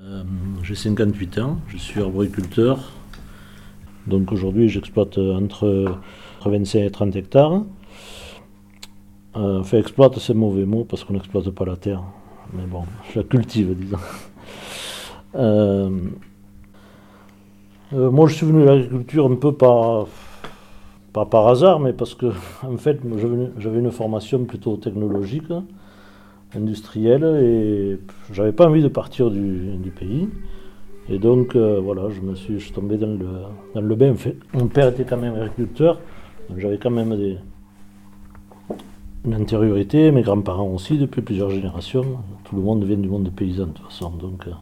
Euh, j'ai 58 ans, je suis arboriculteur. Donc aujourd'hui, j'exploite entre 25 et 30 hectares. Euh, enfin, exploite, c'est mauvais mot parce qu'on n'exploite pas la terre. Mais bon, je la cultive, disons. Euh, moi, je suis venu à l'agriculture un peu par, pas par hasard, mais parce que, en fait, j'avais une formation plutôt technologique industriel et j'avais pas envie de partir du, pays. Et donc euh, voilà, je me suis, tombé dans le, dans le bain. mon père était quand même agriculteur, donc j'avais quand même une antériorité, mes grands-parents aussi depuis plusieurs générations. Tout le monde vient du monde paysan de toute façon. Donc, euh.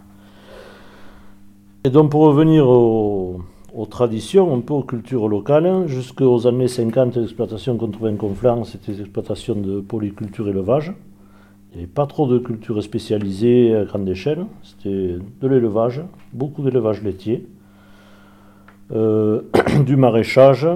Et donc pour revenir aux, traditions, un peu aux cultures locales, jusqu'aux années 50, l'exploitation qu'on trouvait en Conflans, c'était l'exploitation de polyculture élevage. Il n'y avait pas trop de cultures spécialisées à grande échelle. C'était de l'élevage, beaucoup d'élevage laitier, euh, du maraîchage,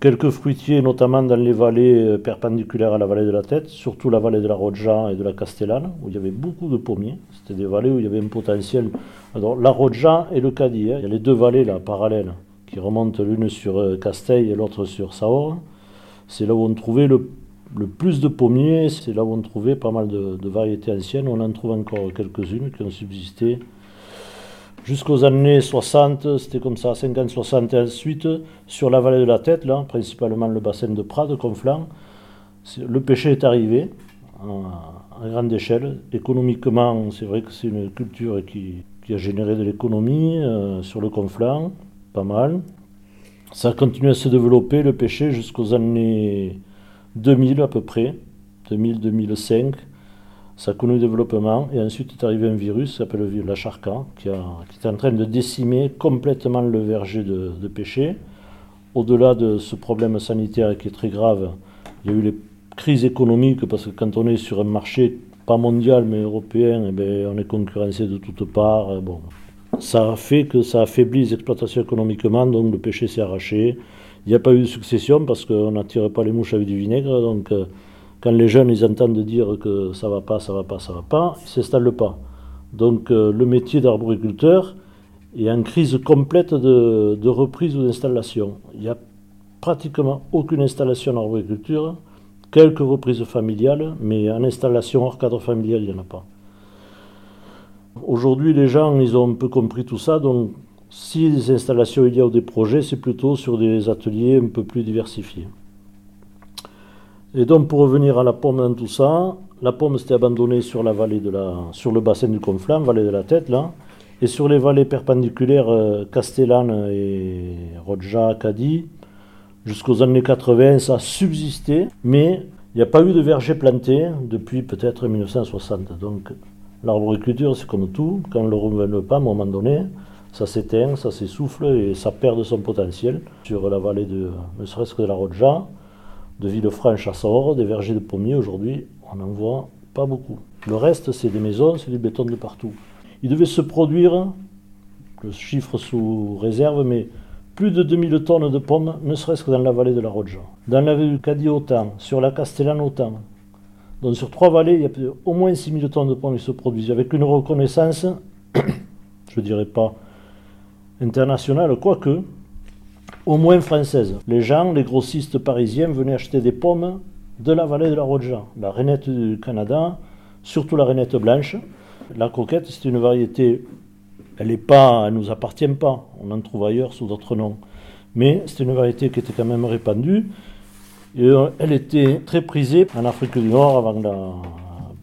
quelques fruitiers, notamment dans les vallées euh, perpendiculaires à la vallée de la Tête, surtout la vallée de la Rodja et de la Castellane, où il y avait beaucoup de pommiers. C'était des vallées où il y avait un potentiel. Alors, la Rodja et le Cadi, hein. il y a les deux vallées là, parallèles, qui remontent l'une sur euh, Casteil et l'autre sur Saor. C'est là où on trouvait le le plus de pommiers, c'est là où on trouvait pas mal de, variétés anciennes. On en trouve encore quelques-unes qui ont subsisté jusqu'aux années 60, c'était comme ça, 50-60 et ensuite, sur la vallée de la Tête, là, principalement le bassin de Prades, Conflans, le pêcher est arrivé à, grande échelle. Économiquement, c'est vrai que c'est une culture qui, a généré de l'économie euh, sur le Conflans, pas mal. Ça a continué à se développer, le pêcher, jusqu'aux années 2000 à peu près, 2000-2005, ça a connu le développement. Et ensuite est arrivé un virus qui s'appelle la charca, qui, est en train de décimer complètement le verger de, pêcher. Au-delà de ce problème sanitaire qui est très grave, il y a eu les crises économiques, parce que quand on est sur un marché, pas mondial mais européen, eh bien, on est concurrencé de toutes parts. Bon. Ça a fait que ça affaiblit les exploitations économiquement, donc le pêcher s'est arraché. Il n'y a pas eu de succession parce qu'on n'attire pas les mouches avec du vinaigre. Donc, euh, quand les jeunes ils entendent dire que ça va pas, ça va pas, ça va pas, ils s'installent pas. Donc, euh, le métier d'arboriculteur est en crise complète de, reprise ou d'installation. Il n'y a pratiquement aucune installation en arboriculture, quelques reprises familiales, mais en installation hors cadre familial, il n'y en a pas. Aujourd'hui, les gens, ils ont un peu compris tout ça, donc si des installations il y a ou des projets, c'est plutôt sur des ateliers un peu plus diversifiés. Et donc pour revenir à la pomme dans tout ça, la pomme s'était abandonnée sur la vallée de la, sur le bassin du Conflans, vallée de la Tête là, et sur les vallées perpendiculaires euh, Castellane et Rodja, Cadi, jusqu'aux années 80, ça a subsisté, mais il n'y a pas eu de verger planté depuis peut-être 1960. Donc l'arboriculture, c'est comme tout, quand on ne le renouvelle pas à un moment donné, ça s'éteint, ça s'essouffle et ça perd de son potentiel. Sur la vallée de, ne serait-ce que de la Rodja, de Villefranche à Sahor, des vergers de pommiers, aujourd'hui, on n'en voit pas beaucoup. Le reste, c'est des maisons, c'est du béton de partout. Il devait se produire, le chiffre sous réserve, mais plus de 2000 tonnes de pommes, ne serait-ce que dans la vallée de la Rodja. Dans la vallée du Cadi autant, sur la Castellane autant. Donc sur trois vallées, il y a au moins 6000 tonnes de pommes qui se produisent, avec une reconnaissance, je ne dirais pas internationale, quoique, au moins française. Les gens, les grossistes parisiens venaient acheter des pommes de la vallée de la Rodja, la rainette du Canada, surtout la rainette blanche. La coquette, c'est une variété, elle ne pas, nous appartient pas, on en trouve ailleurs sous d'autres noms. Mais c'est une variété qui était quand même répandue. Et euh, elle était très prisée en Afrique du Nord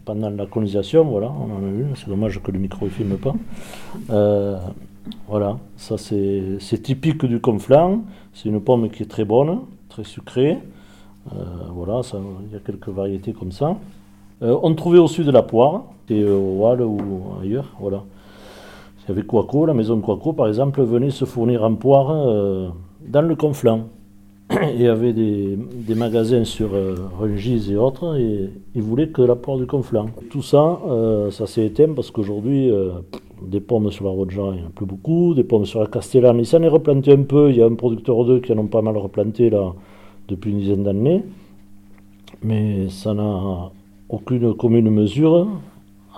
pendant la colonisation, voilà, on en a eu, c'est dommage que le micro ne filme pas. Euh, voilà, ça c'est typique du conflant. C'est une pomme qui est très bonne, très sucrée. Euh, voilà, il y a quelques variétés comme ça. Euh, on trouvait au sud de la poire, et euh, au Wall ou ailleurs. Voilà. Il y avait la maison Quaco par exemple, venait se fournir en poire dans le conflant. Il y avait des, magasins sur Rungis et autres, et ils voulaient que la poire du conflant. Tout ça, ça s'est éteint parce qu'aujourd'hui, des pommes sur la Rodja, il n'y en a plus beaucoup. Des pommes sur la Castellane, il s'en est replanté un peu. Il y a un producteur ou deux qui en ont pas mal replanté depuis une dizaine d'années. Mais ça n'a aucune commune mesure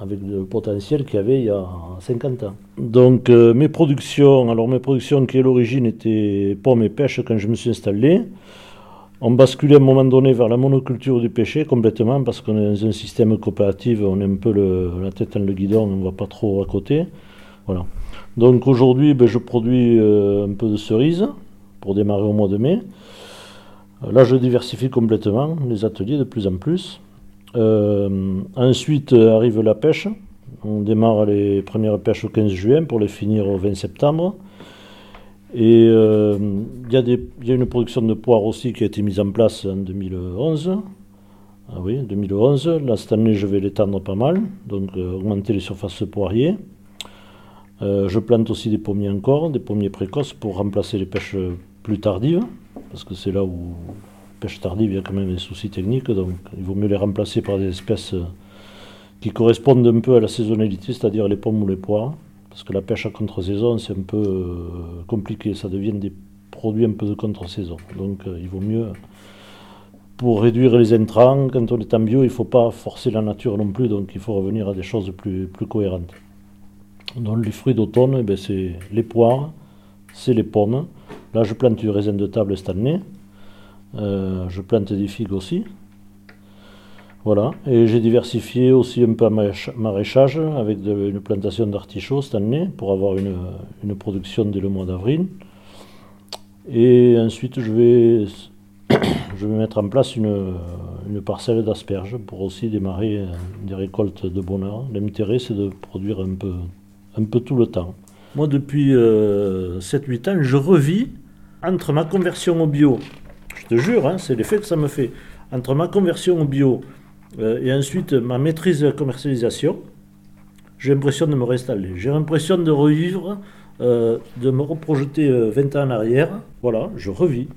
avec le potentiel qu'il y avait il y a 50 ans. Donc euh, mes productions, alors mes productions qui à l'origine étaient pommes et pêche quand je me suis installé, ont basculé à un moment donné vers la monoculture du pêcher complètement parce qu'on est dans un système coopératif, on est un peu la tête dans le guidon, on ne va pas trop à côté. Voilà. Donc aujourd'hui, ben, je produis euh, un peu de cerises pour démarrer au mois de mai. Là, je diversifie complètement les ateliers de plus en plus. Euh, ensuite arrive la pêche. On démarre les premières pêches au 15 juin pour les finir au 20 septembre. Et euh, il y, a une production de poire aussi qui a été mise en place en 2011. Ah oui, 2011. Là, cette année, je vais l'étendre pas mal, donc euh, augmenter les surfaces poiriers. je plante aussi des pommiers encore, des pommiers précoces pour remplacer les pêches plus tardives, parce que c'est là où pêche tardive, il y a quand même des soucis techniques, donc il vaut mieux les remplacer par des espèces euh, qui correspondent un peu à la saisonnalité, c'est-à-dire les pommes ou les poires, parce que la pêche à contre-saison, c'est un peu euh, compliqué, ça devient des produits un peu de contre-saison. Donc euh, il vaut mieux, pour réduire les intrants, quand on est en bio, il ne faut pas forcer la nature non plus, donc il faut revenir à des choses plus, cohérentes. Donc les fruits d'automne, eh c'est les poires, c'est les pommes. Là, je plante du raisin de table cette année. Euh, je plante des figues aussi. Voilà. Et j'ai diversifié aussi un peu à maraîchage avec une plantation d'artichauts cette année pour avoir une, production dès le mois d'avril. Et ensuite, je vais, je vais mettre en place une, parcelle d'asperges pour aussi démarrer des récoltes de bonheur. L'intérêt, c'est de produire un peu, un peu tout le temps. Moi, depuis 7-8 euh, ans, je revis entre ma conversion au bio je te jure, hein, c'est l'effet que ça me fait. Entre ma conversion au bio euh, et ensuite ma maîtrise de la commercialisation, j'ai l'impression de me réinstaller. J'ai l'impression de revivre, euh, de me reprojeter 20 euh, ans en arrière. Voilà, je revis.